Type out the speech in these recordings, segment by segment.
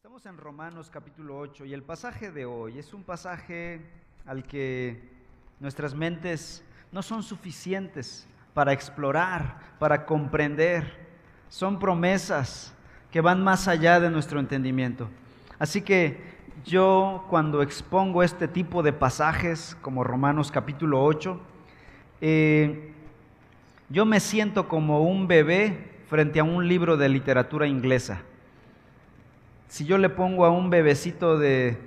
Estamos en Romanos capítulo 8 y el pasaje de hoy es un pasaje al que nuestras mentes no son suficientes para explorar, para comprender. Son promesas que van más allá de nuestro entendimiento. Así que yo cuando expongo este tipo de pasajes como Romanos capítulo 8, eh, yo me siento como un bebé frente a un libro de literatura inglesa si yo le pongo a un bebecito de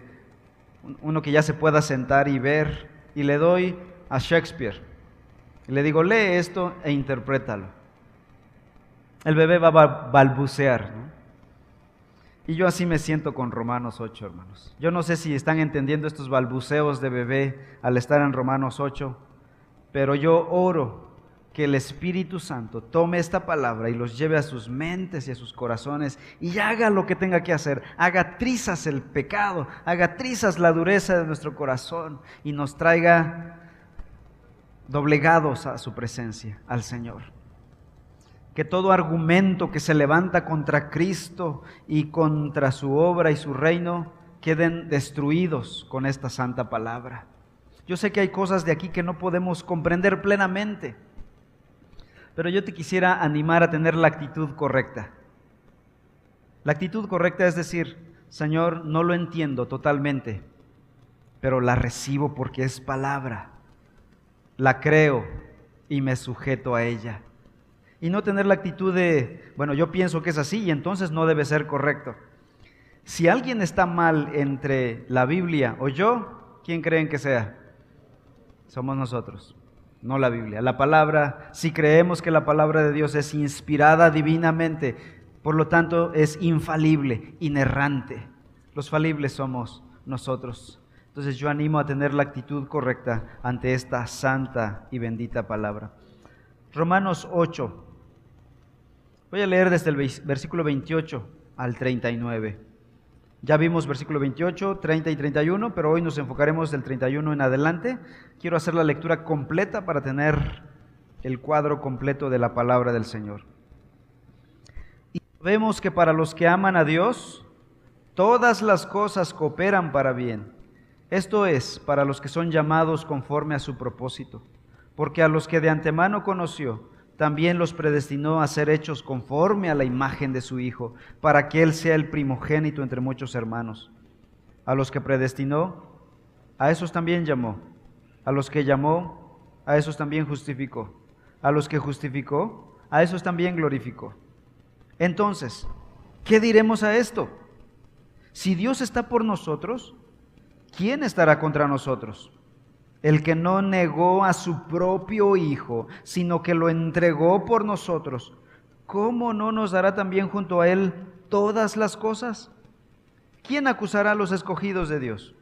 uno que ya se pueda sentar y ver, y le doy a Shakespeare, y le digo, lee esto e interprétalo. El bebé va a balbucear. Y yo así me siento con Romanos 8, hermanos. Yo no sé si están entendiendo estos balbuceos de bebé al estar en Romanos 8, pero yo oro que el Espíritu Santo tome esta palabra y los lleve a sus mentes y a sus corazones y haga lo que tenga que hacer. Haga trizas el pecado, haga trizas la dureza de nuestro corazón y nos traiga doblegados a su presencia, al Señor. Que todo argumento que se levanta contra Cristo y contra su obra y su reino queden destruidos con esta santa palabra. Yo sé que hay cosas de aquí que no podemos comprender plenamente pero yo te quisiera animar a tener la actitud correcta. La actitud correcta es decir, Señor, no lo entiendo totalmente, pero la recibo porque es palabra. La creo y me sujeto a ella. Y no tener la actitud de, bueno, yo pienso que es así y entonces no debe ser correcto. Si alguien está mal entre la Biblia o yo, ¿quién creen que sea? Somos nosotros no la Biblia. La palabra, si creemos que la palabra de Dios es inspirada divinamente, por lo tanto es infalible, inerrante. Los falibles somos nosotros. Entonces yo animo a tener la actitud correcta ante esta santa y bendita palabra. Romanos 8. Voy a leer desde el versículo 28 al 39. Ya vimos versículo 28, 30 y 31, pero hoy nos enfocaremos del 31 en adelante. Quiero hacer la lectura completa para tener el cuadro completo de la palabra del Señor. Y vemos que para los que aman a Dios, todas las cosas cooperan para bien. Esto es, para los que son llamados conforme a su propósito. Porque a los que de antemano conoció, también los predestinó a ser hechos conforme a la imagen de su Hijo, para que Él sea el primogénito entre muchos hermanos. A los que predestinó, a esos también llamó. A los que llamó, a esos también justificó. A los que justificó, a esos también glorificó. Entonces, ¿qué diremos a esto? Si Dios está por nosotros, ¿quién estará contra nosotros? El que no negó a su propio Hijo, sino que lo entregó por nosotros, ¿cómo no nos dará también junto a Él todas las cosas? ¿Quién acusará a los escogidos de Dios?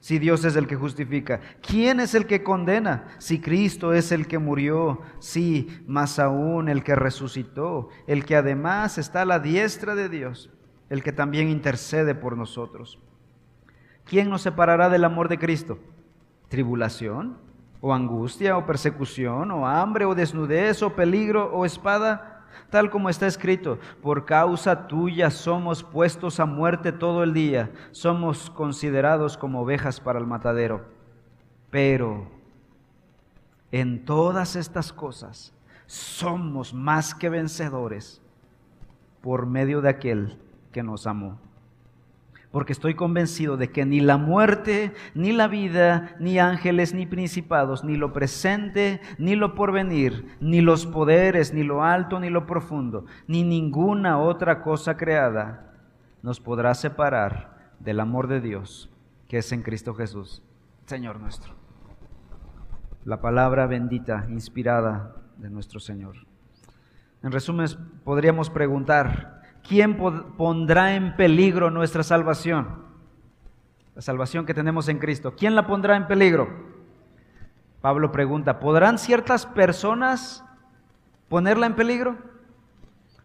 Si Dios es el que justifica, ¿quién es el que condena? Si Cristo es el que murió, sí, más aún el que resucitó, el que además está a la diestra de Dios, el que también intercede por nosotros. ¿Quién nos separará del amor de Cristo? Tribulación, o angustia, o persecución, o hambre, o desnudez, o peligro, o espada, tal como está escrito, por causa tuya somos puestos a muerte todo el día, somos considerados como ovejas para el matadero. Pero en todas estas cosas somos más que vencedores por medio de aquel que nos amó porque estoy convencido de que ni la muerte, ni la vida, ni ángeles, ni principados, ni lo presente, ni lo porvenir, ni los poderes, ni lo alto, ni lo profundo, ni ninguna otra cosa creada nos podrá separar del amor de Dios que es en Cristo Jesús, Señor nuestro. La palabra bendita, inspirada de nuestro Señor. En resumen, podríamos preguntar, ¿quién pondrá en peligro nuestra salvación? La salvación que tenemos en Cristo. ¿Quién la pondrá en peligro? Pablo pregunta, ¿podrán ciertas personas ponerla en peligro?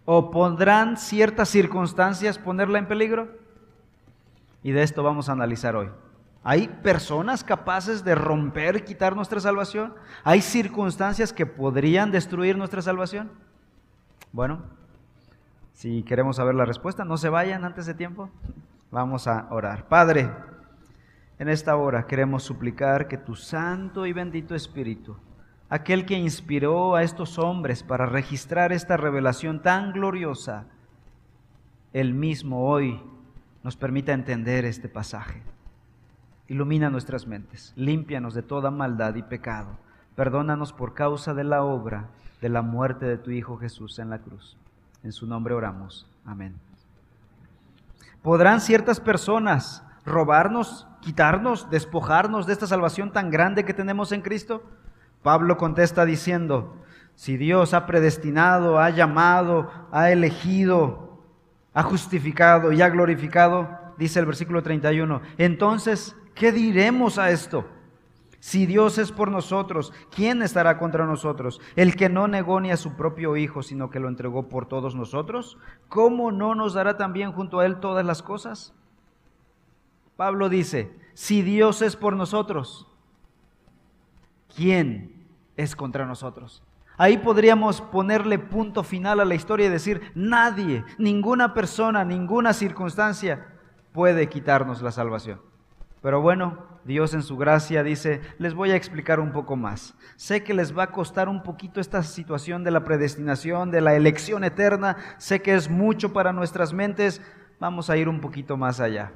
¿O pondrán ciertas circunstancias ponerla en peligro? Y de esto vamos a analizar hoy. ¿Hay personas capaces de romper, y quitar nuestra salvación? ¿Hay circunstancias que podrían destruir nuestra salvación? Bueno, si queremos saber la respuesta, no se vayan antes de tiempo. Vamos a orar. Padre, en esta hora queremos suplicar que tu santo y bendito Espíritu, aquel que inspiró a estos hombres para registrar esta revelación tan gloriosa, él mismo hoy nos permita entender este pasaje. Ilumina nuestras mentes, límpianos de toda maldad y pecado. Perdónanos por causa de la obra de la muerte de tu Hijo Jesús en la cruz. En su nombre oramos. Amén. ¿Podrán ciertas personas robarnos, quitarnos, despojarnos de esta salvación tan grande que tenemos en Cristo? Pablo contesta diciendo, si Dios ha predestinado, ha llamado, ha elegido, ha justificado y ha glorificado, dice el versículo 31, entonces, ¿qué diremos a esto? Si Dios es por nosotros, ¿quién estará contra nosotros? El que no negó ni a su propio Hijo, sino que lo entregó por todos nosotros, ¿cómo no nos dará también junto a Él todas las cosas? Pablo dice, si Dios es por nosotros, ¿quién es contra nosotros? Ahí podríamos ponerle punto final a la historia y decir, nadie, ninguna persona, ninguna circunstancia puede quitarnos la salvación. Pero bueno, Dios en su gracia dice, les voy a explicar un poco más. Sé que les va a costar un poquito esta situación de la predestinación, de la elección eterna. Sé que es mucho para nuestras mentes. Vamos a ir un poquito más allá.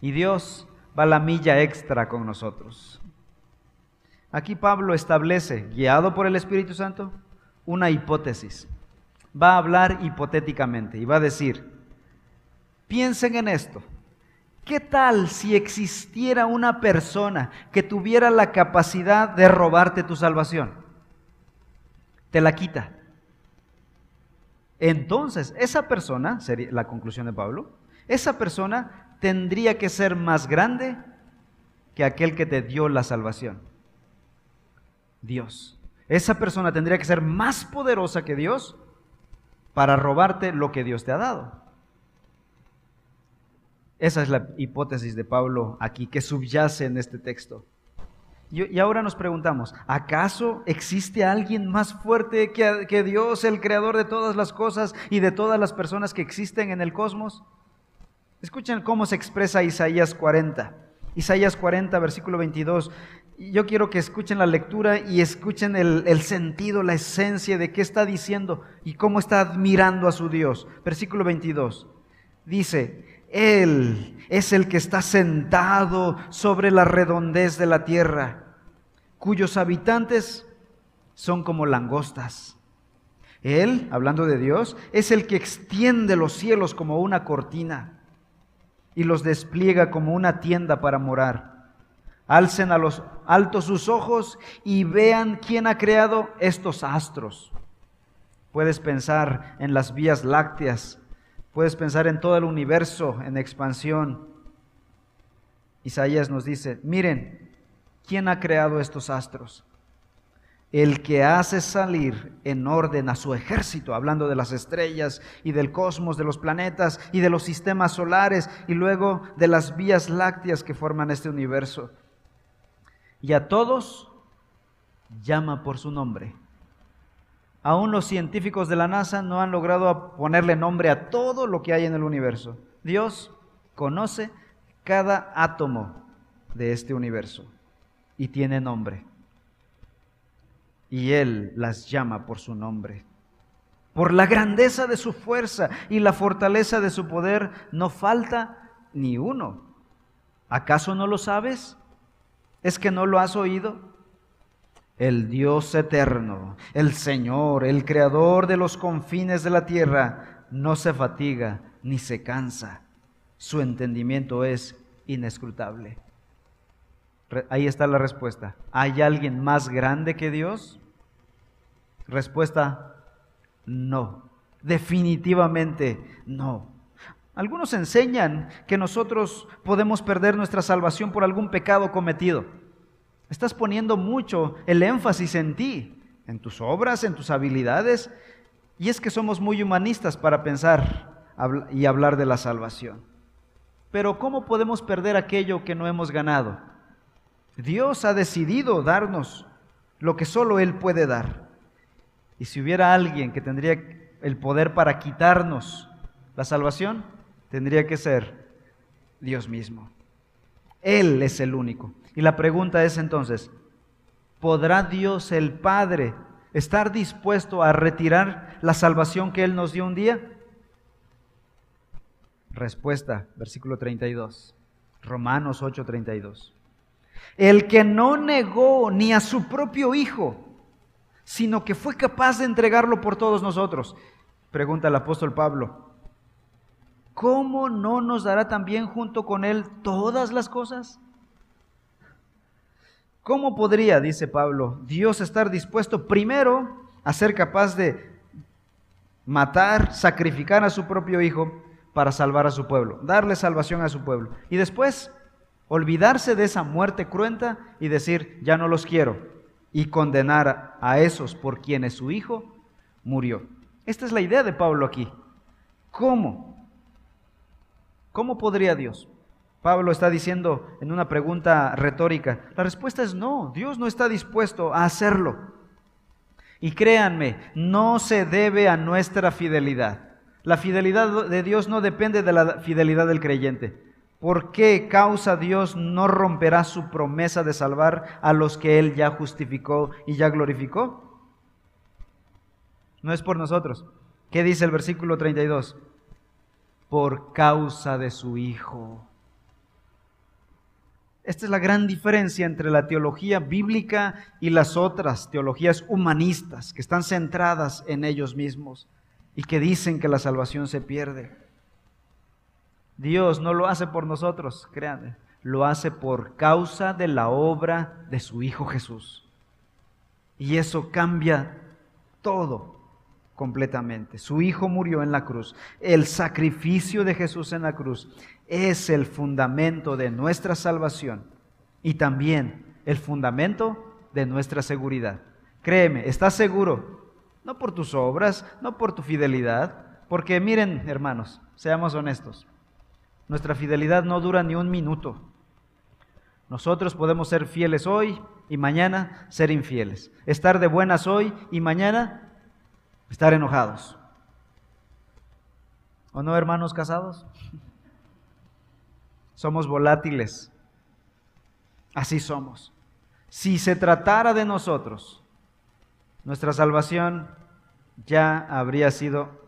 Y Dios va la milla extra con nosotros. Aquí Pablo establece, guiado por el Espíritu Santo, una hipótesis. Va a hablar hipotéticamente y va a decir, piensen en esto. ¿Qué tal si existiera una persona que tuviera la capacidad de robarte tu salvación? Te la quita. Entonces, esa persona, sería la conclusión de Pablo, esa persona tendría que ser más grande que aquel que te dio la salvación. Dios. Esa persona tendría que ser más poderosa que Dios para robarte lo que Dios te ha dado. Esa es la hipótesis de Pablo aquí, que subyace en este texto. Y, ahora nos preguntamos, ¿acaso existe alguien más fuerte que, Dios, el creador de todas las cosas y de todas las personas que existen en el cosmos? Escuchen cómo se expresa Isaías 40. Isaías 40, versículo 22. Yo quiero que escuchen la lectura y escuchen el, el, sentido, la esencia de qué está diciendo y cómo está admirando a su Dios. Versículo 22. Dice, él es el que está sentado sobre la redondez de la tierra, cuyos habitantes son como langostas. Él, hablando de Dios, es el que extiende los cielos como una cortina y los despliega como una tienda para morar. Alcen a los altos sus ojos y vean quién ha creado estos astros. Puedes pensar en las vías lácteas Puedes pensar en todo el universo en expansión. Isaías nos dice, miren, ¿quién ha creado estos astros? El que hace salir en orden a su ejército, hablando de las estrellas y del cosmos, de los planetas y de los sistemas solares y luego de las vías lácteas que forman este universo. Y a todos llama por su nombre. Aún los científicos de la NASA no han logrado ponerle nombre a todo lo que hay en el universo. Dios conoce cada átomo de este universo y tiene nombre. Y Él las llama por su nombre. Por la grandeza de su fuerza y la fortaleza de su poder, no falta ni uno. ¿Acaso no lo sabes? ¿Es que no lo has oído? El Dios eterno, el Señor, el creador de los confines de la tierra, no se fatiga ni se cansa. Su entendimiento es inescrutable. Ahí está la respuesta. ¿Hay alguien más grande que Dios? Respuesta, no. Definitivamente no. Algunos enseñan que nosotros podemos perder nuestra salvación por algún pecado cometido. Estás poniendo mucho el énfasis en ti, en tus obras, en tus habilidades. Y es que somos muy humanistas para pensar y hablar de la salvación. Pero ¿cómo podemos perder aquello que no hemos ganado? Dios ha decidido darnos lo que solo Él puede dar. Y si hubiera alguien que tendría el poder para quitarnos la salvación, tendría que ser Dios mismo. Él es el único. Y la pregunta es entonces, ¿podrá Dios el Padre estar dispuesto a retirar la salvación que Él nos dio un día? Respuesta, versículo 32. Romanos 8:32. El que no negó ni a su propio Hijo, sino que fue capaz de entregarlo por todos nosotros. Pregunta el apóstol Pablo, ¿cómo no nos dará también junto con Él todas las cosas? ¿Cómo podría, dice Pablo, Dios estar dispuesto primero a ser capaz de matar, sacrificar a su propio Hijo para salvar a su pueblo, darle salvación a su pueblo? Y después olvidarse de esa muerte cruenta y decir, ya no los quiero, y condenar a esos por quienes su Hijo murió. Esta es la idea de Pablo aquí. ¿Cómo? ¿Cómo podría Dios? Pablo está diciendo en una pregunta retórica. La respuesta es no, Dios no está dispuesto a hacerlo. Y créanme, no se debe a nuestra fidelidad. La fidelidad de Dios no depende de la fidelidad del creyente. ¿Por qué causa Dios no romperá su promesa de salvar a los que Él ya justificó y ya glorificó? No es por nosotros. ¿Qué dice el versículo 32? Por causa de su Hijo. Esta es la gran diferencia entre la teología bíblica y las otras teologías humanistas que están centradas en ellos mismos y que dicen que la salvación se pierde. Dios no lo hace por nosotros, créanme, lo hace por causa de la obra de su Hijo Jesús. Y eso cambia todo completamente. Su Hijo murió en la cruz. El sacrificio de Jesús en la cruz es el fundamento de nuestra salvación y también el fundamento de nuestra seguridad. Créeme, estás seguro, no por tus obras, no por tu fidelidad, porque miren, hermanos, seamos honestos. Nuestra fidelidad no dura ni un minuto. Nosotros podemos ser fieles hoy y mañana ser infieles. Estar de buenas hoy y mañana estar enojados. ¿O no, hermanos casados? Somos volátiles. Así somos. Si se tratara de nosotros, nuestra salvación ya habría sido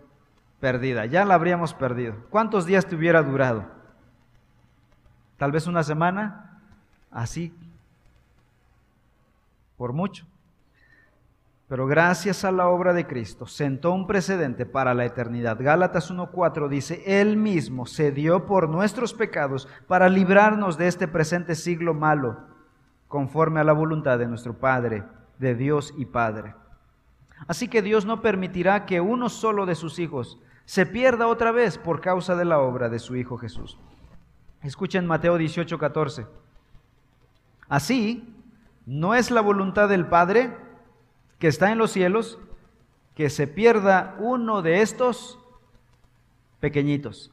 perdida, ya la habríamos perdido. ¿Cuántos días te hubiera durado? Tal vez una semana, así, por mucho. Pero gracias a la obra de Cristo sentó un precedente para la eternidad. Gálatas 1.4 dice, Él mismo se dio por nuestros pecados para librarnos de este presente siglo malo, conforme a la voluntad de nuestro Padre, de Dios y Padre. Así que Dios no permitirá que uno solo de sus hijos se pierda otra vez por causa de la obra de su Hijo Jesús. Escuchen Mateo 18, 14. Así, no es la voluntad del Padre que está en los cielos que se pierda uno de estos pequeñitos.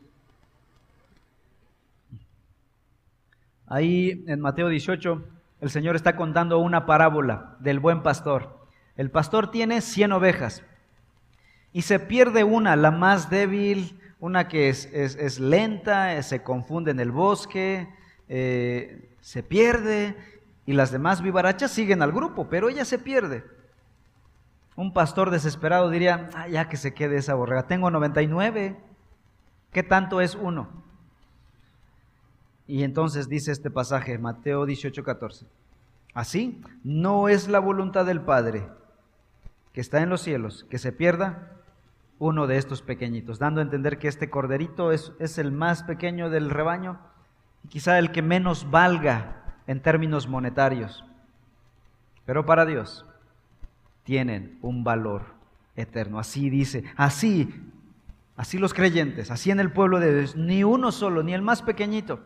Ahí en Mateo 18 el Señor está contando una parábola del buen pastor. El pastor tiene 100 ovejas y se pierde una, la más débil, una que es, lenta, eh, se confunde en el bosque, eh, se pierde y las demás vivarachas siguen al grupo, pero ella se pierde. Un pastor desesperado diría, ah, ya que se quede esa borrega, tengo 99, ¿qué tanto es uno? Y entonces dice este pasaje, Mateo 18, 14, así no es la voluntad del Padre que está en los cielos, que se pierda uno de estos pequeñitos, dando a entender que este corderito es, es el más pequeño del rebaño y quizá el que menos valga en términos monetarios. Pero para Dios tienen un valor eterno. Así dice, así, así los creyentes, así en el pueblo de Dios, ni uno solo, ni el más pequeñito,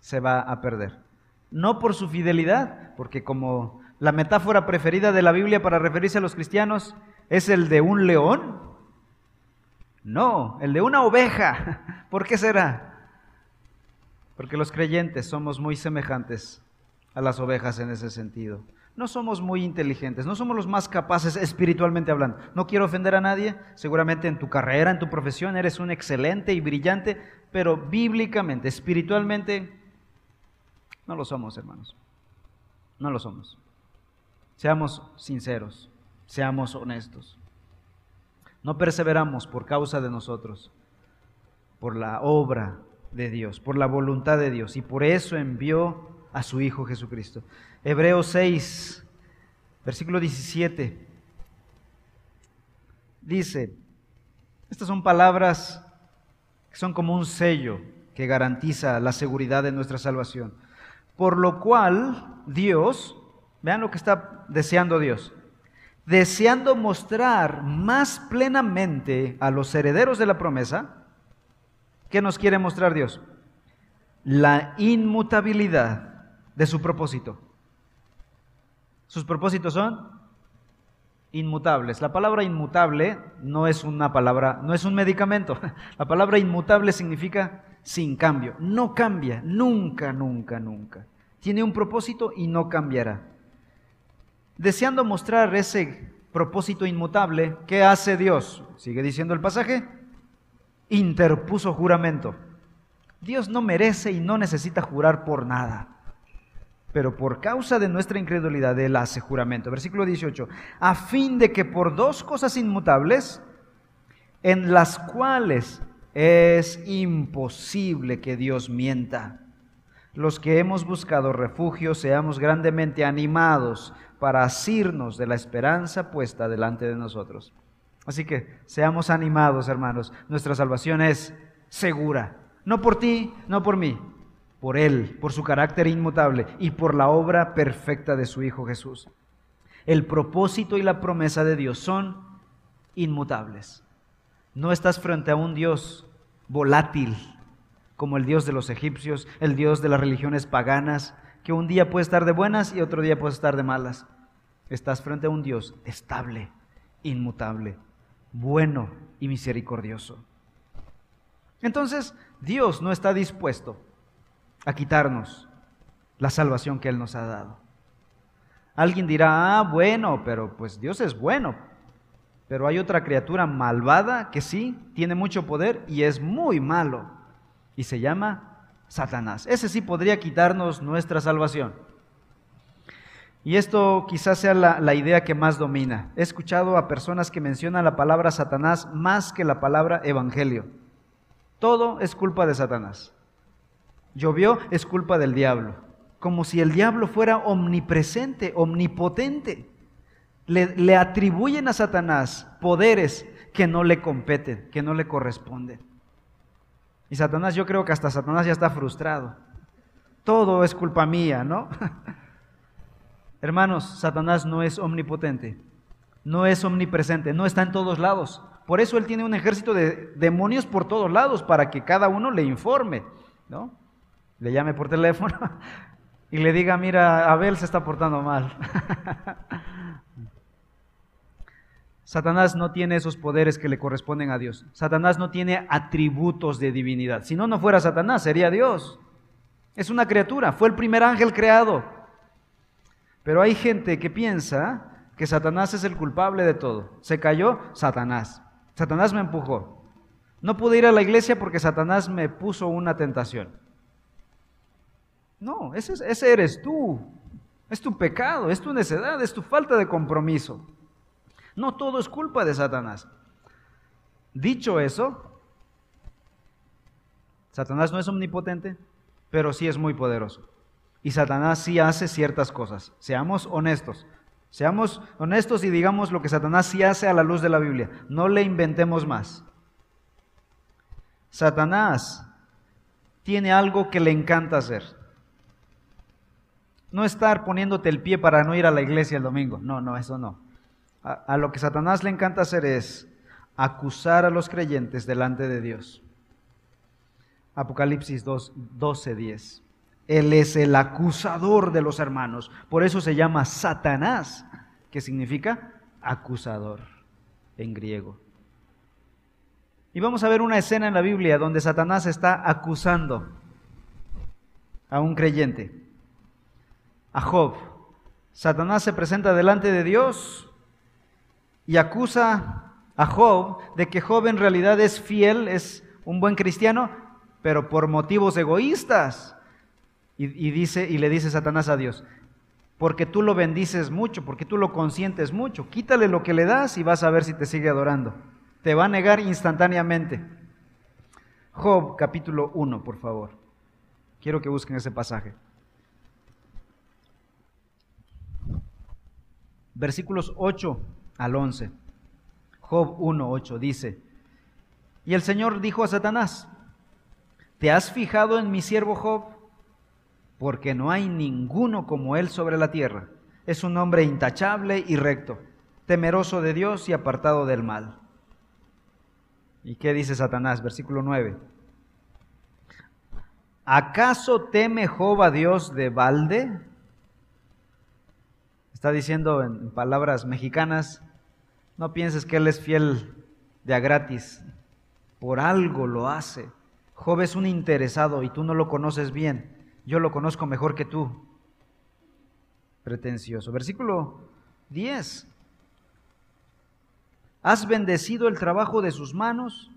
se va a perder. No por su fidelidad, porque como la metáfora preferida de la Biblia para referirse a los cristianos es el de un león. No, el de una oveja. ¿Por qué será? Porque los creyentes somos muy semejantes a las ovejas en ese sentido. No somos muy inteligentes, no somos los más capaces espiritualmente hablando. No quiero ofender a nadie, seguramente en tu carrera, en tu profesión eres un excelente y brillante, pero bíblicamente, espiritualmente, no lo somos, hermanos. No lo somos. Seamos sinceros, seamos honestos. No perseveramos por causa de nosotros, por la obra de Dios, por la voluntad de Dios, y por eso envió a su Hijo Jesucristo. Hebreos 6, versículo 17, dice, estas son palabras que son como un sello que garantiza la seguridad de nuestra salvación. Por lo cual Dios, vean lo que está deseando Dios, deseando mostrar más plenamente a los herederos de la promesa, ¿qué nos quiere mostrar Dios? La inmutabilidad de su propósito. Sus propósitos son inmutables. La palabra inmutable no es una palabra, no es un medicamento. La palabra inmutable significa sin cambio. No cambia, nunca, nunca, nunca. Tiene un propósito y no cambiará. Deseando mostrar ese propósito inmutable, ¿qué hace Dios? Sigue diciendo el pasaje. Interpuso juramento. Dios no merece y no necesita jurar por nada. Pero por causa de nuestra incredulidad, Él hace juramento. Versículo 18. A fin de que por dos cosas inmutables, en las cuales es imposible que Dios mienta. Los que hemos buscado refugio seamos grandemente animados para asirnos de la esperanza puesta delante de nosotros. Así que seamos animados, hermanos. Nuestra salvación es segura. No por ti, no por mí, por Él, por su carácter inmutable y por la obra perfecta de su Hijo Jesús. El propósito y la promesa de Dios son inmutables. No estás frente a un Dios volátil, como el Dios de los egipcios, el Dios de las religiones paganas, que un día puede estar de buenas y otro día puede estar de malas. Estás frente a un Dios estable, inmutable, bueno y misericordioso. Entonces, Dios no está dispuesto a quitarnos la salvación que Él nos ha dado. Alguien dirá, ah, bueno, pero pues Dios es bueno, pero hay otra criatura malvada que sí tiene mucho poder y es muy malo. Y se llama Satanás. Ese sí podría quitarnos nuestra salvación. Y esto quizás sea la, la, idea que más domina. He escuchado a personas que mencionan la palabra Satanás más que la palabra Evangelio. Todo es culpa de Satanás. Llovió es culpa del diablo. Como si el diablo fuera omnipresente, omnipotente le, atribuyen a Satanás poderes que no le competen, que no le corresponden. Y Satanás, yo creo que hasta Satanás ya está frustrado. Todo es culpa mía, ¿no? Hermanos, Satanás no es omnipotente, no es omnipresente, no está en todos lados. Por eso él tiene un ejército de demonios por todos lados para que cada uno le informe, ¿no? Le llame por teléfono y le diga, mira, Abel se está portando mal. Satanás no tiene esos poderes que le corresponden a Dios. Satanás no tiene atributos de divinidad. Si no, no fuera Satanás, sería Dios. Es una criatura, fue el primer ángel creado. Pero hay gente que piensa que Satanás es el culpable de todo. Se cayó Satanás. Satanás me empujó. No pude ir a la iglesia porque Satanás me puso una tentación. No, ese, eres tú. Es tu pecado, es tu necedad, es tu falta de compromiso. No todo es culpa de Satanás. Dicho eso, Satanás no es omnipotente, pero sí es muy poderoso. Y Satanás sí hace ciertas cosas. Seamos honestos. Seamos honestos y digamos lo que Satanás sí hace a la luz de la Biblia. No le inventemos más. Satanás tiene algo que le encanta hacer. No estar poniéndote el pie para no ir a la iglesia el domingo. No, no, eso no a, lo que Satanás le encanta hacer es acusar a los creyentes delante de Dios. Apocalipsis 2, 12, 10. Él es el acusador de los hermanos. Por eso se llama Satanás, que significa acusador en griego. Y vamos a ver una escena en la Biblia donde Satanás está acusando a un creyente, a Job. Satanás se presenta delante de Dios y acusa a Job de que Job en realidad es fiel, es un buen cristiano, pero por motivos egoístas. Y, dice, y le dice Satanás a Dios, porque tú lo bendices mucho, porque tú lo consientes mucho, quítale lo que le das y vas a ver si te sigue adorando. Te va a negar instantáneamente. Job capítulo 1, por favor. Quiero que busquen ese pasaje. Versículos 8 al 11. Job 1, 8 dice, y el Señor dijo a Satanás, ¿te has fijado en mi siervo Job? Porque no hay ninguno como él sobre la tierra. Es un hombre intachable y recto, temeroso de Dios y apartado del mal. ¿Y qué dice Satanás? Versículo 9. ¿Acaso teme Job a Dios de balde? Está diciendo en palabras mexicanas, no pienses que Él es fiel de a gratis, por algo lo hace. Job es un interesado y tú no lo conoces bien, yo lo conozco mejor que tú. Pretencioso. Versículo 10. Has bendecido el trabajo de sus manos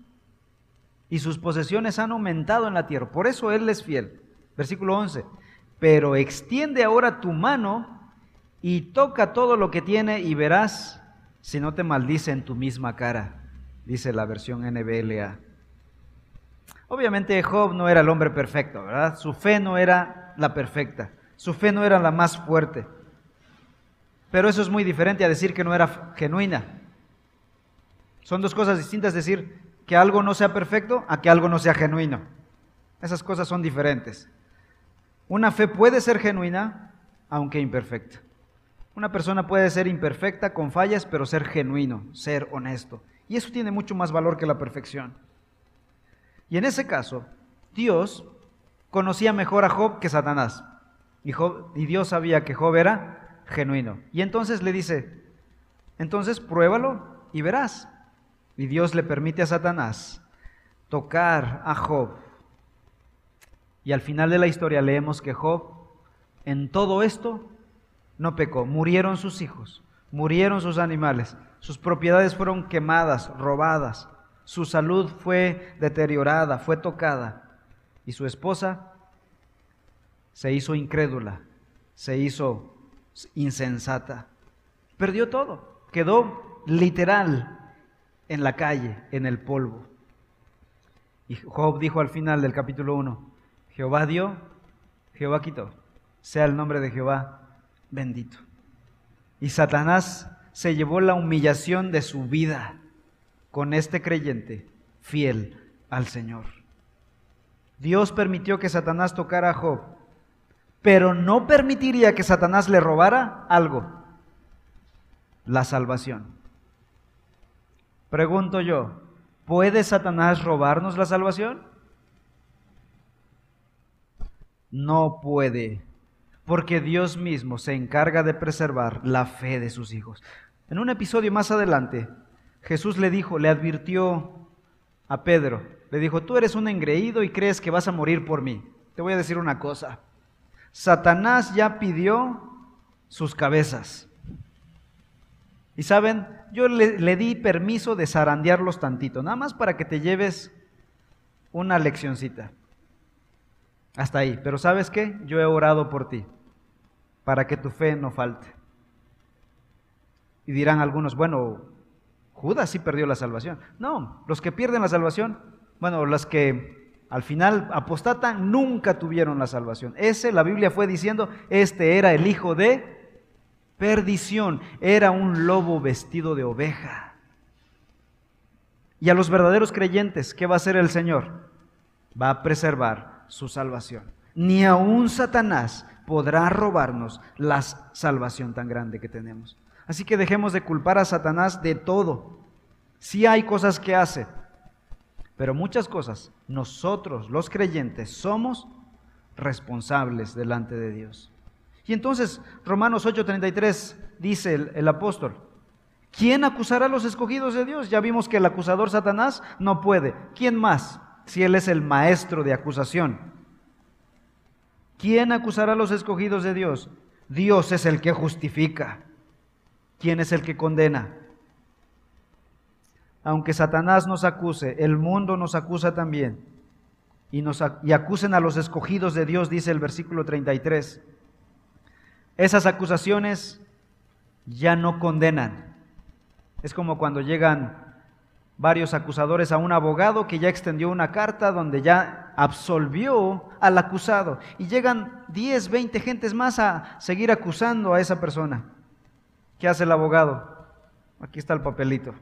y sus posesiones han aumentado en la tierra. Por eso Él es fiel. Versículo 11. Pero extiende ahora tu mano y toca todo lo que tiene y verás si no te maldice en tu misma cara, dice la versión NBLA. Obviamente Job no era el hombre perfecto, ¿verdad? Su fe no era la perfecta, su fe no era la más fuerte. Pero eso es muy diferente a decir que no era genuina. Son dos cosas distintas decir que algo no sea perfecto a que algo no sea genuino. Esas cosas son diferentes. Una fe puede ser genuina, aunque imperfecta. Una persona puede ser imperfecta, con fallas, pero ser genuino, ser honesto. Y eso tiene mucho más valor que la perfección. Y en ese caso, Dios conocía mejor a Job que Satanás. Y, Dios sabía que Job era genuino. Y entonces le dice, entonces pruébalo y verás. Y Dios le permite a Satanás tocar a Job. Y al final de la historia leemos que Job en todo esto no pecó. Murieron sus hijos, murieron sus animales, sus propiedades fueron quemadas, robadas, su salud fue deteriorada, fue tocada. Y su esposa se hizo incrédula, se hizo insensata. Perdió todo, quedó literal en la calle, en el polvo. Y Job dijo al final del capítulo 1, Jehová dio, Jehová quitó, sea el nombre de Jehová bendito. Y Satanás se llevó la humillación de su vida con este creyente fiel al Señor. Dios permitió que Satanás tocara a Job, pero no permitiría que Satanás le robara algo, la salvación. Pregunto yo, ¿puede Satanás robarnos la salvación? No puede, porque Dios mismo se encarga de preservar la fe de sus hijos. En un episodio más adelante, Jesús le dijo, le advirtió a Pedro, le dijo, tú eres un engreído y crees que vas a morir por mí. Te voy a decir una cosa, Satanás ya pidió sus cabezas. Y saben, yo le, di permiso de zarandearlos tantito, nada más para que te lleves una leccioncita. Hasta ahí. Pero ¿sabes qué? Yo he orado por ti, para que tu fe no falte. Y dirán algunos, bueno, Judas sí perdió la salvación. No, los que pierden la salvación, bueno, los que al final apostatan, nunca tuvieron la salvación. Ese, la Biblia fue diciendo, este era el hijo de perdición. Era un lobo vestido de oveja. Y a los verdaderos creyentes, ¿qué va a hacer el Señor? Va a preservar su salvación. Ni aun Satanás podrá robarnos la salvación tan grande que tenemos. Así que dejemos de culpar a Satanás de todo. Sí hay cosas que hace, pero muchas cosas nosotros los creyentes somos responsables delante de Dios. Y entonces Romanos 8:33 dice el, el, apóstol, ¿quién acusará a los escogidos de Dios? Ya vimos que el acusador Satanás no puede. ¿Quién más? Si él es el maestro de acusación. ¿Quién acusará a los escogidos de Dios? Dios es el que justifica. ¿Quién es el que condena? Aunque Satanás nos acuse, el mundo nos acusa también. y, nos, y acusen a los escogidos de Dios, dice el versículo 33. Esas acusaciones ya no condenan. Es como cuando llegan varios acusadores a un abogado que ya extendió una carta donde ya absolvió al acusado. Y llegan 10, 20 gentes más a seguir acusando a esa persona. ¿Qué hace el abogado? Aquí está el papelito.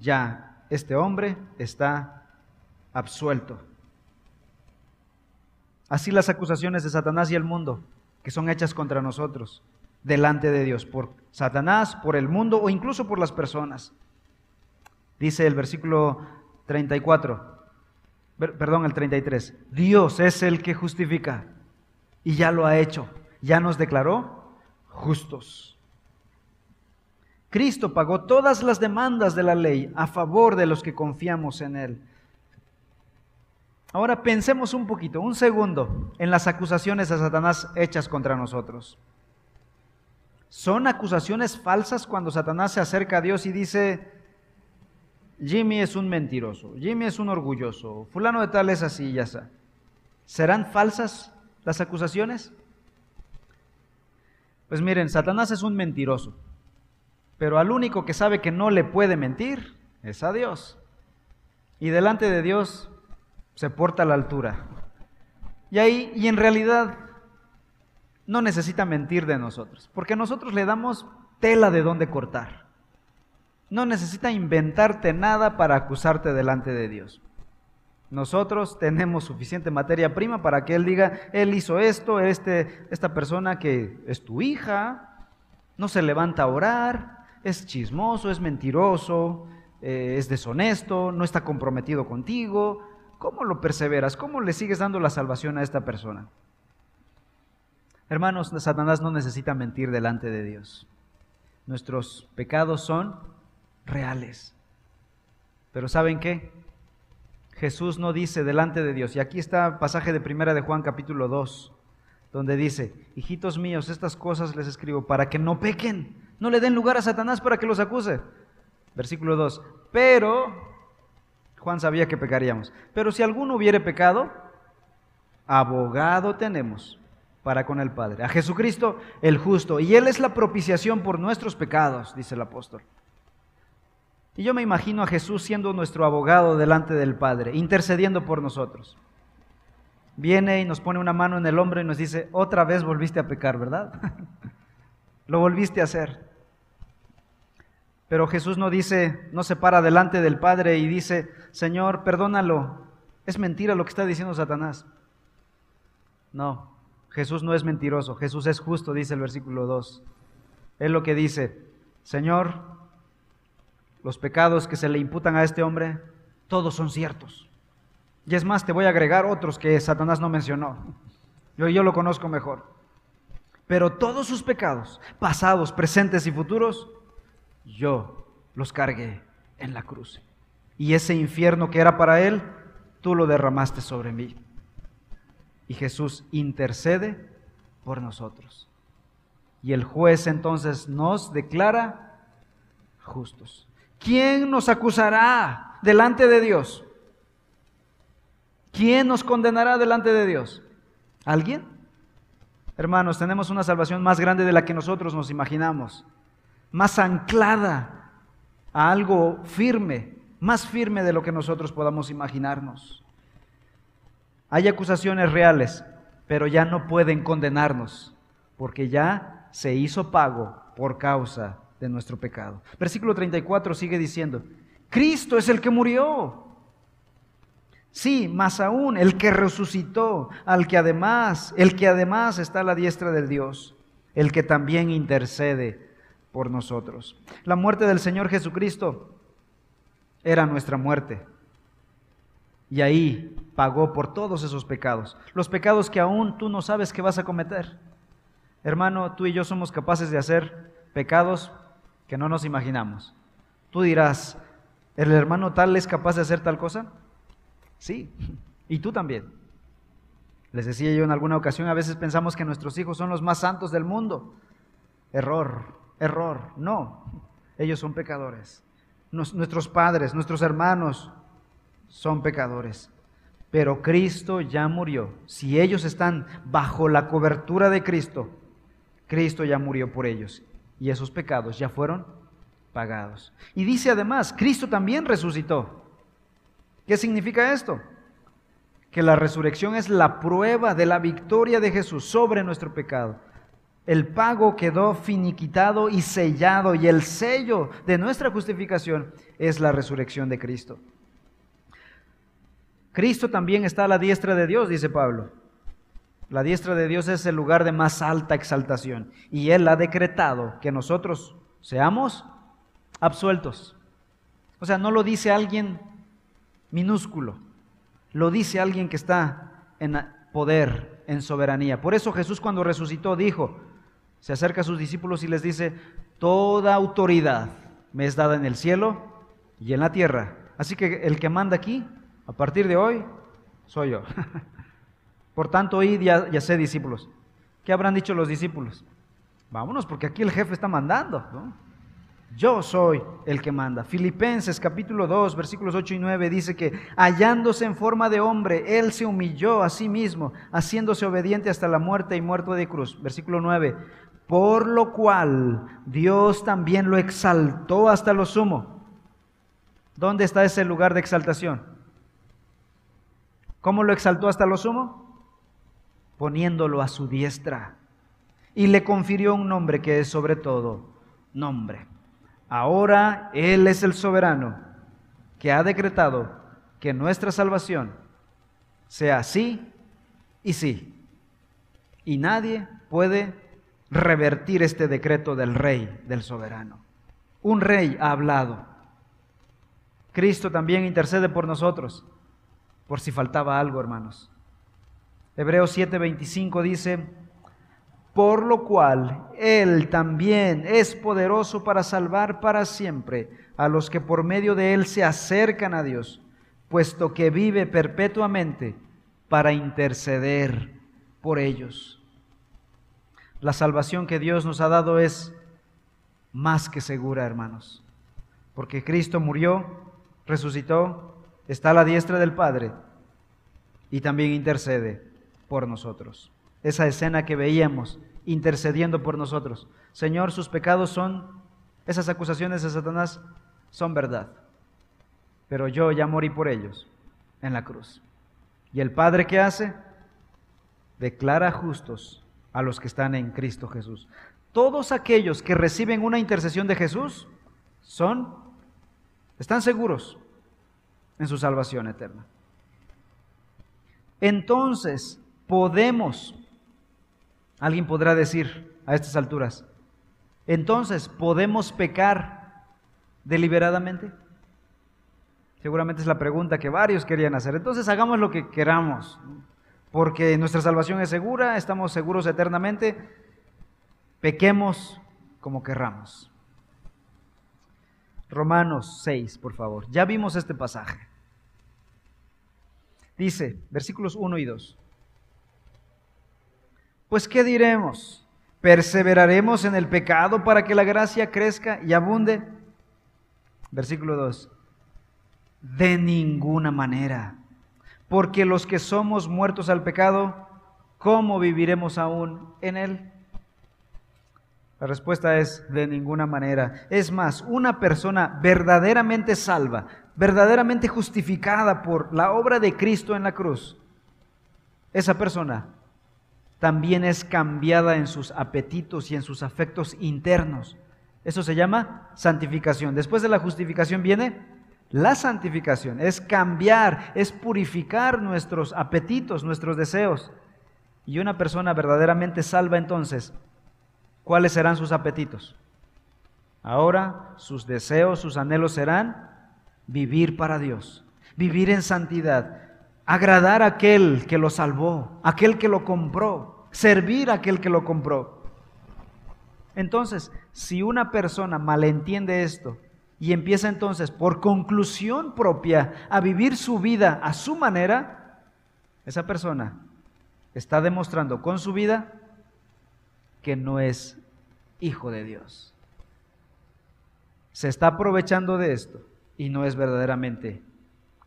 Ya, este hombre está absuelto. Así las acusaciones de Satanás y el mundo, que son hechas contra nosotros, delante de Dios, por Satanás, por el mundo o incluso por las personas. Dice el versículo 34, perdón, el 33, Dios es el que justifica y ya lo ha hecho, ya nos declaró justos. Cristo pagó todas las demandas de la ley a favor de los que confiamos en Él. Ahora pensemos un poquito, un segundo, en las acusaciones a Satanás hechas contra nosotros. ¿Son acusaciones falsas cuando Satanás se acerca a Dios y dice, Jimmy es un mentiroso, Jimmy es un orgulloso, fulano de tal es así ya está. ¿Serán falsas las acusaciones? Pues miren, Satanás es un mentiroso, pero al único que sabe que no le puede mentir es a Dios. Y delante de Dios se porta a la altura. Y ahí, y en realidad, no necesita mentir de nosotros, porque nosotros le damos tela de dónde cortar. No necesita inventarte nada para acusarte delante de Dios. Nosotros tenemos suficiente materia prima para que Él diga, Él hizo esto, este, esta persona que es tu hija, no se levanta a orar, es chismoso, es mentiroso, eh, es deshonesto, no está comprometido contigo. ¿Cómo lo perseveras? ¿Cómo le sigues dando la salvación a esta persona? Hermanos, Satanás no necesita mentir delante de Dios. Nuestros pecados son reales. Pero ¿saben qué? Jesús no dice delante de Dios, y aquí está pasaje de primera de Juan capítulo 2, donde dice, hijitos míos, estas cosas les escribo para que no pequen, no le den lugar a Satanás para que los acuse. Versículo 2, pero, Juan sabía que pecaríamos, pero si alguno hubiere pecado, abogado tenemos para con el Padre, a Jesucristo el justo, y Él es la propiciación por nuestros pecados, dice el apóstol. Y yo me imagino a Jesús siendo nuestro abogado delante del Padre, intercediendo por nosotros. Viene y nos pone una mano en el hombro y nos dice, otra vez volviste a pecar, ¿verdad? Lo volviste a hacer. Pero Jesús no dice, no se para delante del Padre y dice, Señor, perdónalo. Es mentira lo que está diciendo Satanás. No, Jesús no es mentiroso, Jesús es justo, dice el versículo 2. Es lo que dice, Señor, los pecados que se le imputan a este hombre, todos son ciertos. Y es más, te voy a agregar otros que Satanás no mencionó. Yo, yo lo conozco mejor. Pero todos sus pecados, pasados, presentes y futuros, yo los cargué en la cruz. Y ese infierno que era para él, tú lo derramaste sobre mí. Y Jesús intercede por nosotros. Y el juez entonces nos declara justos. ¿Quién nos acusará delante de Dios? ¿Quién nos condenará delante de Dios? ¿Alguien? Hermanos, tenemos una salvación más grande de la que nosotros nos imaginamos, más anclada a algo firme, más firme de lo que nosotros podamos imaginarnos. Hay acusaciones reales, pero ya no pueden condenarnos, porque ya se hizo pago por causa de nuestro pecado. Versículo 34 sigue diciendo, Cristo es el que murió. Sí, más aún, el que resucitó, al que además, el que además está a la diestra del Dios, el que también intercede por nosotros. La muerte del Señor Jesucristo era nuestra muerte. Y ahí pagó por todos esos pecados, los pecados que aún tú no sabes que vas a cometer. Hermano, tú y yo somos capaces de hacer pecados que no nos imaginamos. Tú dirás, ¿el hermano tal es capaz de hacer tal cosa? Sí, y tú también. Les decía yo en alguna ocasión, a veces pensamos que nuestros hijos son los más santos del mundo. Error, error. No, ellos son pecadores. nuestros padres, nuestros hermanos son pecadores. Pero Cristo ya murió. Si ellos están bajo la cobertura de Cristo, Cristo ya murió por ellos. Y esos pecados ya fueron pagados. Y dice además, Cristo también resucitó. ¿Qué significa esto? Que la resurrección es la prueba de la victoria de Jesús sobre nuestro pecado. El pago quedó finiquitado y sellado y el sello de nuestra justificación es la resurrección de Cristo. Cristo también está a la diestra de Dios, dice Pablo. La diestra de Dios es el lugar de más alta exaltación y Él ha decretado que nosotros seamos absueltos. O sea, no lo dice alguien minúsculo, lo dice alguien que está en poder, en soberanía. Por eso Jesús cuando resucitó dijo, se acerca a sus discípulos y les dice, toda autoridad me es dada en el cielo y en la tierra. Así que el que manda aquí a partir de hoy, soy yo. Por tanto, id ya sé discípulos. ¿Qué habrán dicho los discípulos? Vámonos, porque aquí el jefe está mandando. Yo soy el que manda. Filipenses capítulo 2, versículos 8 y 9 dice que hallándose en forma de hombre, él se humilló a sí mismo, haciéndose obediente hasta la muerte y muerto de cruz. Versículo 9. Por lo cual Dios también lo exaltó hasta lo sumo. ¿Dónde está ese lugar de exaltación? ¿Cómo lo exaltó hasta lo sumo? Poniéndolo a su diestra. Y le confirió un nombre que es sobre todo nombre. Ahora Él es el soberano que ha decretado que nuestra salvación sea sí y sí. Y nadie puede revertir este decreto del rey, del soberano. Un rey ha hablado. Cristo también intercede por nosotros por si faltaba algo, hermanos. Hebreos 7:25 dice, por lo cual Él también es poderoso para salvar para siempre a los que por medio de Él se acercan a Dios, puesto que vive perpetuamente para interceder por ellos. La salvación que Dios nos ha dado es más que segura, hermanos, porque Cristo murió, resucitó está a la diestra del Padre y también intercede por nosotros. Esa escena que veíamos, intercediendo por nosotros. Señor, sus pecados son, esas acusaciones de Satanás son verdad, pero yo ya morí por ellos en la cruz. ¿Y el Padre qué hace? Declara justos a los que están en Cristo Jesús. Todos aquellos que reciben una intercesión de Jesús son, están seguros en su salvación eterna. Entonces, podemos, alguien podrá decir a estas alturas, entonces, ¿podemos pecar deliberadamente? Seguramente es la pregunta que varios querían hacer. Entonces, hagamos lo que queramos, porque nuestra salvación es segura, estamos seguros eternamente, pequemos como querramos. Romanos 6, por favor. Ya vimos este pasaje. Dice, versículos 1 y 2. Pues ¿qué diremos? ¿Perseveraremos en el pecado para que la gracia crezca y abunde? Versículo 2. De ninguna manera. Porque los que somos muertos al pecado, ¿cómo viviremos aún en él? La respuesta es de ninguna manera. Es más, una persona verdaderamente salva, verdaderamente justificada por la obra de Cristo en la cruz, esa persona también es cambiada en sus apetitos y en sus afectos internos. Eso se llama santificación. Después de la justificación viene la santificación. Es cambiar, es purificar nuestros apetitos, nuestros deseos. Y una persona verdaderamente salva entonces ¿cuáles serán sus apetitos? Ahora sus deseos, sus anhelos serán vivir para Dios, vivir en santidad, agradar a aquel que lo salvó, aquel que lo compró, servir a aquel que lo compró. Entonces, si una persona malentiende esto y empieza entonces por conclusión propia a vivir su vida a su manera, esa persona está demostrando con su vida que no es hijo de Dios. Se está aprovechando de esto y no es verdaderamente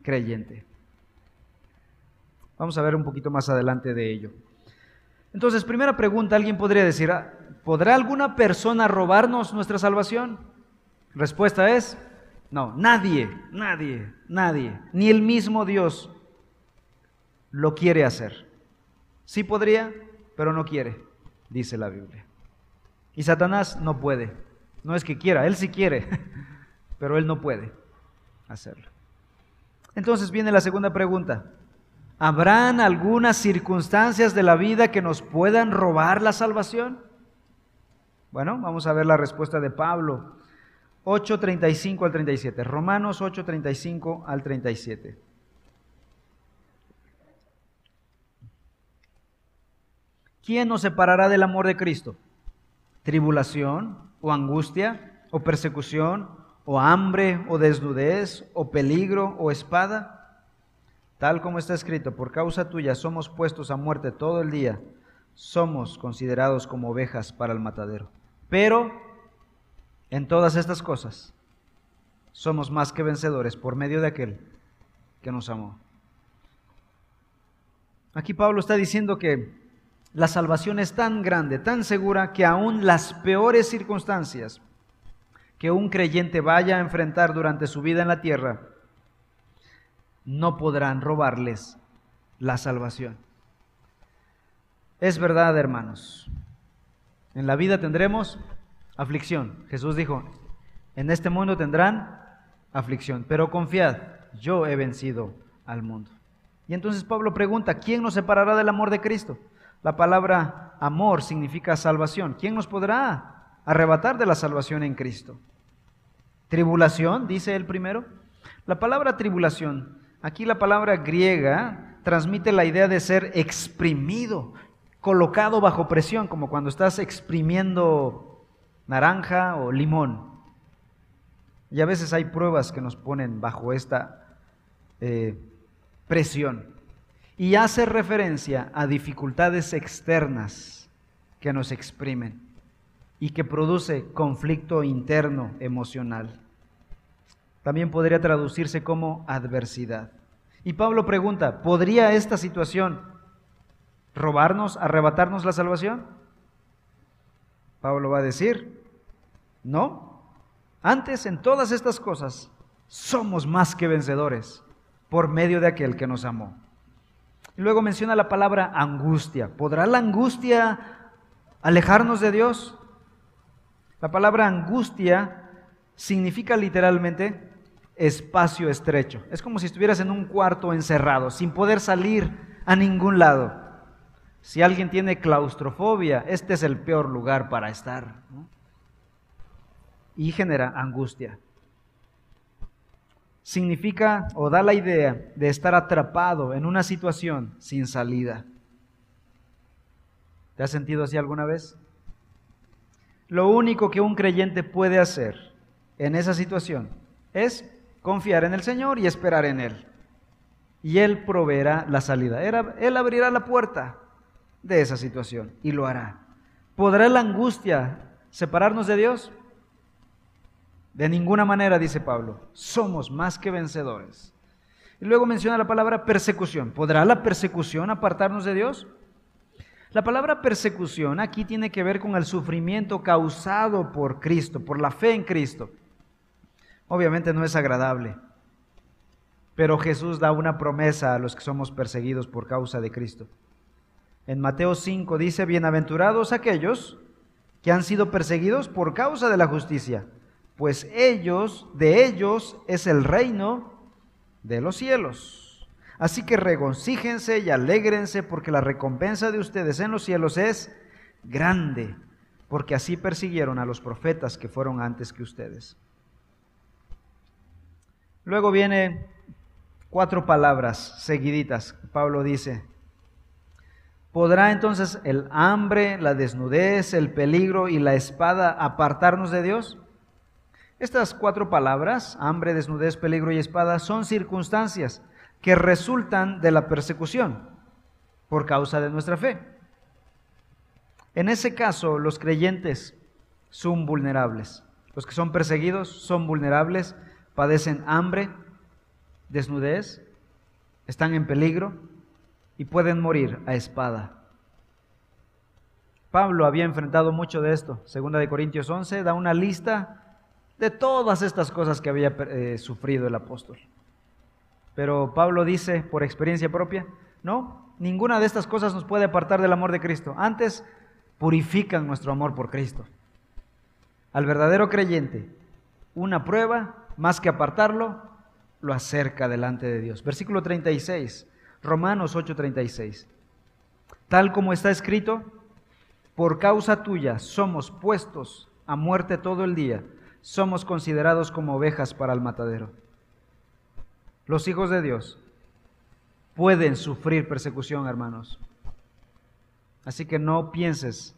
creyente. Vamos a ver un poquito más adelante de ello. Entonces, primera pregunta, alguien podría decir, ah, ¿podrá alguna persona robarnos nuestra salvación? Respuesta es, no, nadie, nadie, nadie, ni el mismo Dios lo quiere hacer. Sí podría, pero no quiere, dice la Biblia. Y Satanás no puede. No es que quiera, él sí quiere, pero él no puede hacerlo. Entonces viene la segunda pregunta. ¿Habrán algunas circunstancias de la vida que nos puedan robar la salvación? Bueno, vamos a ver la respuesta de Pablo. 8.35 al 37. Romanos 8.35 al 37. ¿Quién nos separará del amor de Cristo? ¿Tribulación o angustia o persecución o hambre o desnudez o peligro o espada? Tal como está escrito, por causa tuya somos puestos a muerte todo el día, somos considerados como ovejas para el matadero. Pero en todas estas cosas somos más que vencedores por medio de aquel que nos amó. Aquí Pablo está diciendo que la salvación es tan grande, tan segura, que aún las peores circunstancias que un creyente vaya a enfrentar durante su vida en la tierra, no podrán robarles la salvación. Es verdad, hermanos. En la vida tendremos aflicción. Jesús dijo, en este mundo tendrán aflicción, pero confiad, yo he vencido al mundo. Y entonces Pablo pregunta, ¿quién nos separará del amor de Cristo? La palabra amor significa salvación. ¿Quién nos podrá arrebatar de la salvación en Cristo? Tribulación, dice el primero. La palabra tribulación, aquí la palabra griega transmite la idea de ser exprimido, colocado bajo presión, como cuando estás exprimiendo naranja o limón. Y a veces hay pruebas que nos ponen bajo esta eh, presión y hace referencia a dificultades externas que nos exprimen y que produce conflicto interno emocional. También podría traducirse como adversidad. Y Pablo pregunta, ¿podría esta situación robarnos, arrebatarnos la salvación? Pablo va a decir, no. Antes, en todas estas cosas, somos más que vencedores por medio de aquel que nos amó. Y luego menciona la palabra angustia. ¿Podrá la angustia alejarnos de Dios? La palabra angustia significa literalmente espacio estrecho. Es como si estuvieras en un cuarto encerrado, sin poder salir a ningún lado. Si alguien tiene claustrofobia, este es el peor lugar para estar. Y genera angustia significa o da la idea de estar atrapado en una situación sin salida. ¿Te has sentido así alguna vez? Lo único que un creyente puede hacer en esa situación es confiar en el Señor y esperar en Él. Y Él proveerá la salida. Él abrirá la puerta de esa situación y lo hará. ¿Podrá la angustia separarnos de Dios? De ninguna manera, dice Pablo, somos más que vencedores. Y luego menciona la palabra persecución. ¿Podrá la persecución apartarnos de Dios? La palabra persecución aquí tiene que ver con el sufrimiento causado por Cristo, por la fe en Cristo. Obviamente no es agradable, pero Jesús da una promesa a los que somos perseguidos por causa de Cristo. En Mateo 5 dice, bienaventurados aquellos que han sido perseguidos por causa de la justicia pues ellos, de ellos es el reino de los cielos. Así que regocíjense y alégrense porque la recompensa de ustedes en los cielos es grande, porque así persiguieron a los profetas que fueron antes que ustedes. Luego viene cuatro palabras seguiditas. Pablo dice, ¿podrá entonces el hambre, la desnudez, el peligro y la espada apartarnos de Dios? Estas cuatro palabras, hambre, desnudez, peligro y espada, son circunstancias que resultan de la persecución por causa de nuestra fe. En ese caso, los creyentes son vulnerables. Los que son perseguidos son vulnerables, padecen hambre, desnudez, están en peligro y pueden morir a espada. Pablo había enfrentado mucho de esto. Segunda de Corintios 11 da una lista de todas estas cosas que había eh, sufrido el apóstol. Pero Pablo dice, por experiencia propia, no, ninguna de estas cosas nos puede apartar del amor de Cristo. Antes, purifican nuestro amor por Cristo. Al verdadero creyente, una prueba, más que apartarlo, lo acerca delante de Dios. Versículo 36, Romanos 8:36. Tal como está escrito, por causa tuya somos puestos a muerte todo el día, somos considerados como ovejas para el matadero. Los hijos de Dios pueden sufrir persecución, hermanos. Así que no pienses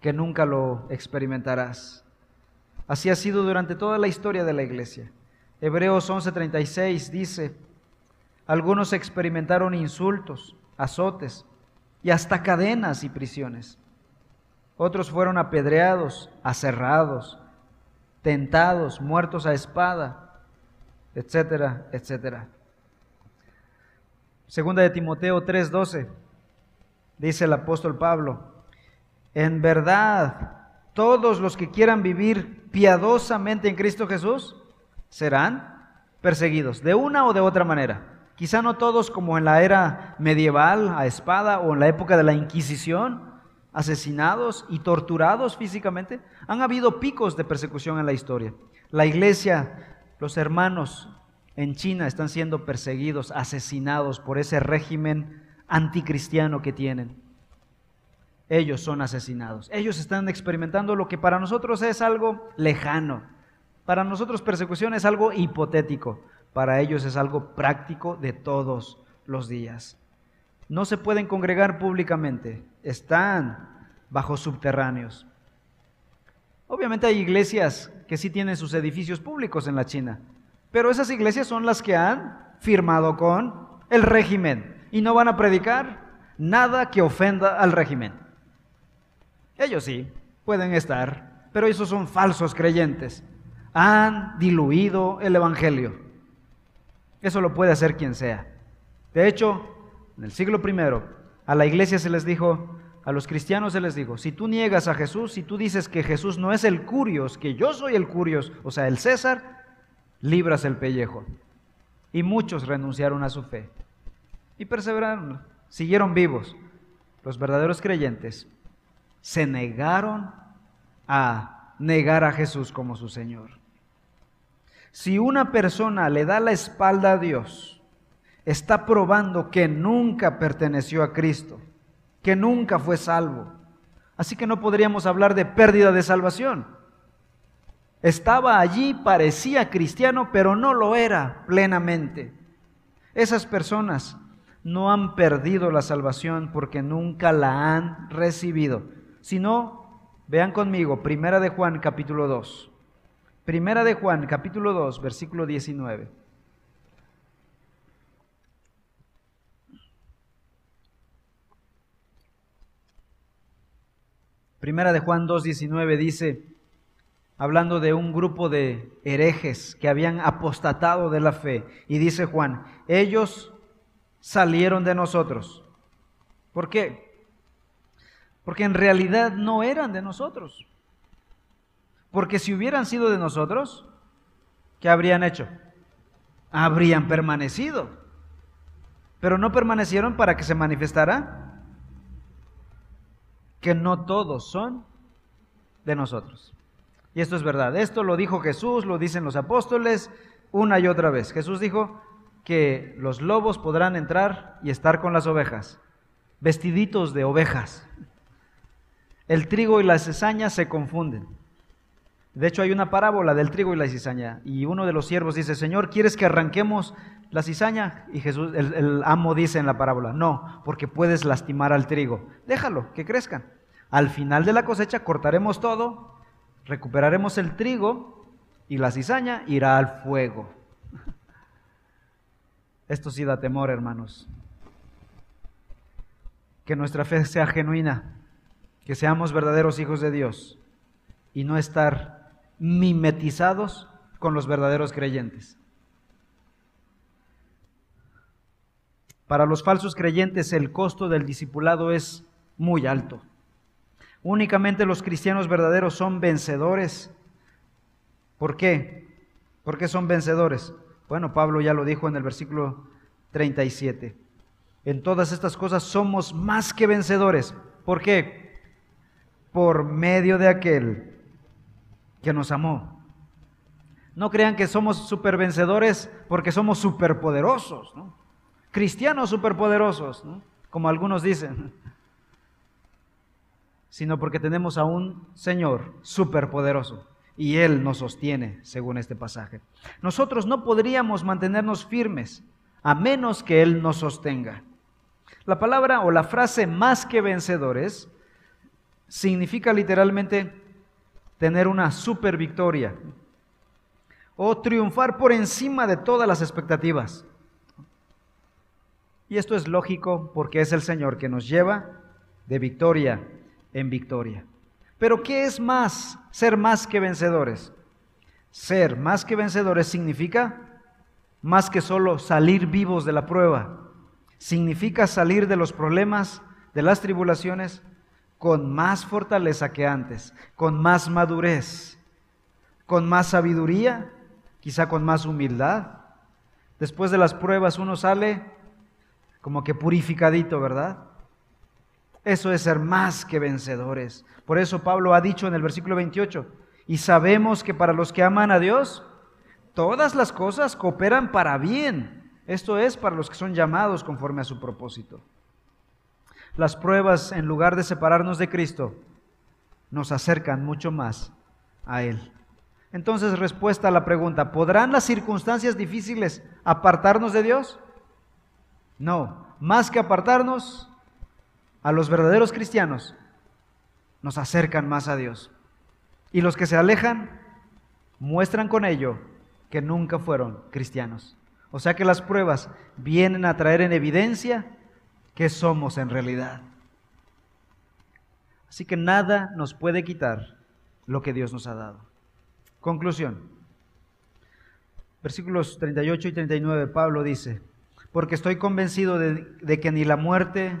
que nunca lo experimentarás. Así ha sido durante toda la historia de la iglesia. Hebreos 11:36 dice, algunos experimentaron insultos, azotes y hasta cadenas y prisiones. Otros fueron apedreados, aserrados, tentados, muertos a espada, etcétera, etcétera. Segunda de Timoteo 3:12 dice el apóstol Pablo, en verdad, todos los que quieran vivir piadosamente en Cristo Jesús serán perseguidos, de una o de otra manera. Quizá no todos como en la era medieval, a espada, o en la época de la Inquisición, asesinados y torturados físicamente. Han habido picos de persecución en la historia. La iglesia, los hermanos en China están siendo perseguidos, asesinados por ese régimen anticristiano que tienen. Ellos son asesinados. Ellos están experimentando lo que para nosotros es algo lejano. Para nosotros persecución es algo hipotético. Para ellos es algo práctico de todos los días. No se pueden congregar públicamente. Están bajo subterráneos. Obviamente hay iglesias que sí tienen sus edificios públicos en la China, pero esas iglesias son las que han firmado con el régimen y no van a predicar nada que ofenda al régimen. Ellos sí, pueden estar, pero esos son falsos creyentes. Han diluido el Evangelio. Eso lo puede hacer quien sea. De hecho, en el siglo I, a la iglesia se les dijo, a los cristianos se les dijo, si tú niegas a Jesús, si tú dices que Jesús no es el curios, que yo soy el curios, o sea, el César, libras el pellejo. Y muchos renunciaron a su fe y perseveraron, siguieron vivos. Los verdaderos creyentes se negaron a negar a Jesús como su Señor. Si una persona le da la espalda a Dios, está probando que nunca perteneció a Cristo, que nunca fue salvo. Así que no podríamos hablar de pérdida de salvación. Estaba allí, parecía cristiano, pero no lo era plenamente. Esas personas no han perdido la salvación porque nunca la han recibido. Si no, vean conmigo, Primera de Juan capítulo 2. Primera de Juan capítulo 2, versículo 19. Primera de Juan 2.19 dice, hablando de un grupo de herejes que habían apostatado de la fe, y dice Juan, ellos salieron de nosotros. ¿Por qué? Porque en realidad no eran de nosotros. Porque si hubieran sido de nosotros, ¿qué habrían hecho? Habrían permanecido. Pero no permanecieron para que se manifestara que no todos son de nosotros. Y esto es verdad. Esto lo dijo Jesús, lo dicen los apóstoles una y otra vez. Jesús dijo que los lobos podrán entrar y estar con las ovejas, vestiditos de ovejas. El trigo y la cizaña se confunden. De hecho, hay una parábola del trigo y la cizaña. Y uno de los siervos dice, Señor, ¿quieres que arranquemos la cizaña? Y Jesús, el, amo dice en la parábola, no, porque puedes lastimar al trigo. Déjalo, que crezcan. Al final de la cosecha cortaremos todo, recuperaremos el trigo y la cizaña irá al fuego. Esto sí da temor, hermanos. Que nuestra fe sea genuina, que seamos verdaderos hijos de Dios y no estar mimetizados con los verdaderos creyentes. Para los falsos creyentes el costo del discipulado es muy alto. Únicamente los cristianos verdaderos son vencedores. ¿Por qué? ¿Por qué son vencedores? Bueno, Pablo ya lo dijo en el versículo 37. En todas estas cosas somos más que vencedores. ¿Por qué? Por medio de aquel que nos amó. No crean que somos supervencedores porque somos superpoderosos, ¿no? Cristianos superpoderosos, como algunos dicen sino porque tenemos a un Señor superpoderoso y Él nos sostiene, según este pasaje. Nosotros no podríamos mantenernos firmes a menos que Él nos sostenga. La palabra o la frase más que vencedores significa literalmente tener una super victoria o triunfar por encima de todas las expectativas. Y esto es lógico porque es el Señor que nos lleva de victoria en victoria. Pero ¿qué es más ser más que vencedores? Ser más que vencedores significa más que solo salir vivos de la prueba. Significa salir de los problemas, de las tribulaciones, con más fortaleza que antes, con más madurez, con más sabiduría, quizá con más humildad. Después de las pruebas uno sale como que purificadito, ¿verdad? Eso es ser más que vencedores. Por eso Pablo ha dicho en el versículo 28, y sabemos que para los que aman a Dios, todas las cosas cooperan para bien. Esto es para los que son llamados conforme a su propósito. Las pruebas, en lugar de separarnos de Cristo, nos acercan mucho más a Él. Entonces, respuesta a la pregunta, ¿podrán las circunstancias difíciles apartarnos de Dios? No, más que apartarnos, a los verdaderos cristianos nos acercan más a Dios. Y los que se alejan muestran con ello que nunca fueron cristianos. O sea que las pruebas vienen a traer en evidencia que somos en realidad. Así que nada nos puede quitar lo que Dios nos ha dado. Conclusión. Versículos 38 y 39, Pablo dice, porque estoy convencido de, de que ni la muerte,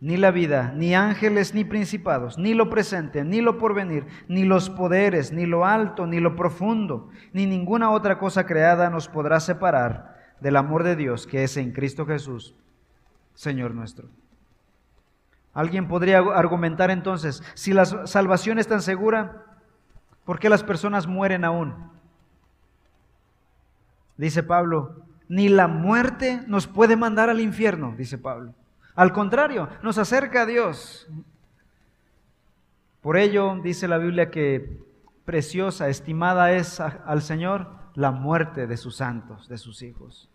ni la vida, ni ángeles, ni principados, ni lo presente, ni lo porvenir, ni los poderes, ni lo alto, ni lo profundo, ni ninguna otra cosa creada nos podrá separar del amor de Dios que es en Cristo Jesús, Señor nuestro. Alguien podría argumentar entonces, si la salvación es tan segura, ¿por qué las personas mueren aún? Dice Pablo, ni la muerte nos puede mandar al infierno, dice Pablo. Al contrario, nos acerca a Dios. Por ello dice la Biblia que preciosa, estimada es al Señor la muerte de sus santos, de sus hijos.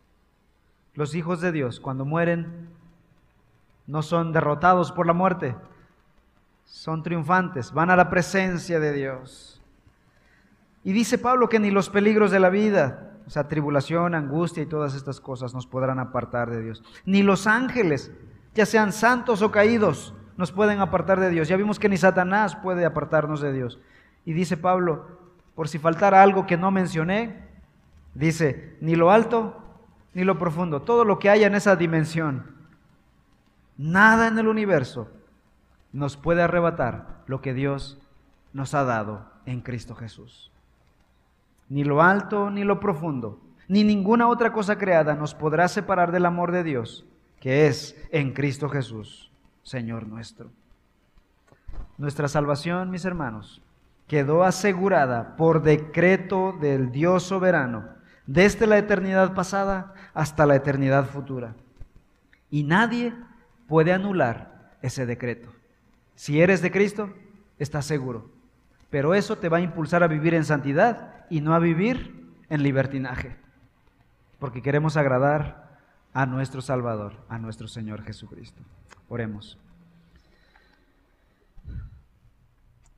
Los hijos de Dios, cuando mueren, no son derrotados por la muerte, son triunfantes, van a la presencia de Dios. Y dice Pablo que ni los peligros de la vida, o sea, tribulación, angustia y todas estas cosas nos podrán apartar de Dios, ni los ángeles, ya sean santos o caídos, nos pueden apartar de Dios. Ya vimos que ni Satanás puede apartarnos de Dios. Y dice Pablo, por si faltara algo que no mencioné, dice, ni lo alto ni lo profundo, todo lo que haya en esa dimensión, nada en el universo nos puede arrebatar lo que Dios nos ha dado en Cristo Jesús. Ni lo alto ni lo profundo, ni ninguna otra cosa creada nos podrá separar del amor de Dios que es en Cristo Jesús, Señor nuestro. Nuestra salvación, mis hermanos, quedó asegurada por decreto del Dios soberano, desde la eternidad pasada hasta la eternidad futura. Y nadie puede anular ese decreto. Si eres de Cristo, estás seguro. Pero eso te va a impulsar a vivir en santidad y no a vivir en libertinaje. Porque queremos agradar a nuestro Salvador, a nuestro Señor Jesucristo. Oremos.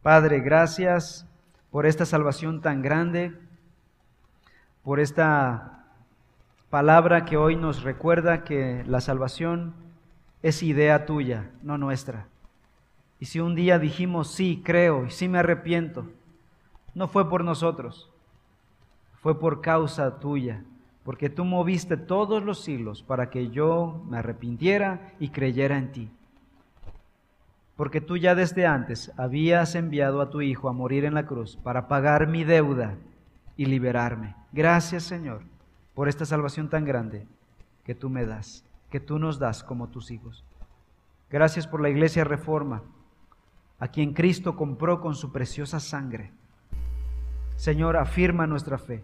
Padre, gracias por esta salvación tan grande, por esta palabra que hoy nos recuerda que la salvación es idea tuya, no nuestra. Y si un día dijimos, sí, creo y sí me arrepiento, no fue por nosotros, fue por causa tuya porque tú moviste todos los siglos para que yo me arrepintiera y creyera en ti. Porque tú ya desde antes habías enviado a tu Hijo a morir en la cruz para pagar mi deuda y liberarme. Gracias Señor por esta salvación tan grande que tú me das, que tú nos das como tus hijos. Gracias por la Iglesia Reforma, a quien Cristo compró con su preciosa sangre. Señor, afirma nuestra fe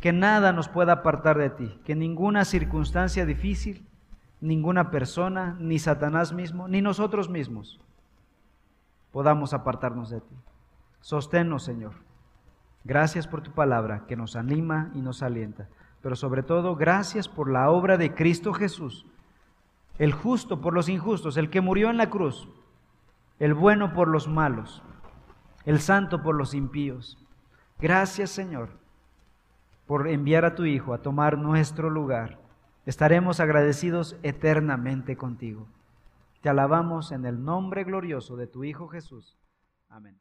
que nada nos pueda apartar de ti, que ninguna circunstancia difícil, ninguna persona, ni Satanás mismo, ni nosotros mismos podamos apartarnos de ti. Sosténnos, Señor. Gracias por tu palabra que nos anima y nos alienta, pero sobre todo gracias por la obra de Cristo Jesús, el justo por los injustos, el que murió en la cruz, el bueno por los malos, el santo por los impíos. Gracias, Señor por enviar a tu Hijo a tomar nuestro lugar. Estaremos agradecidos eternamente contigo. Te alabamos en el nombre glorioso de tu Hijo Jesús. Amén.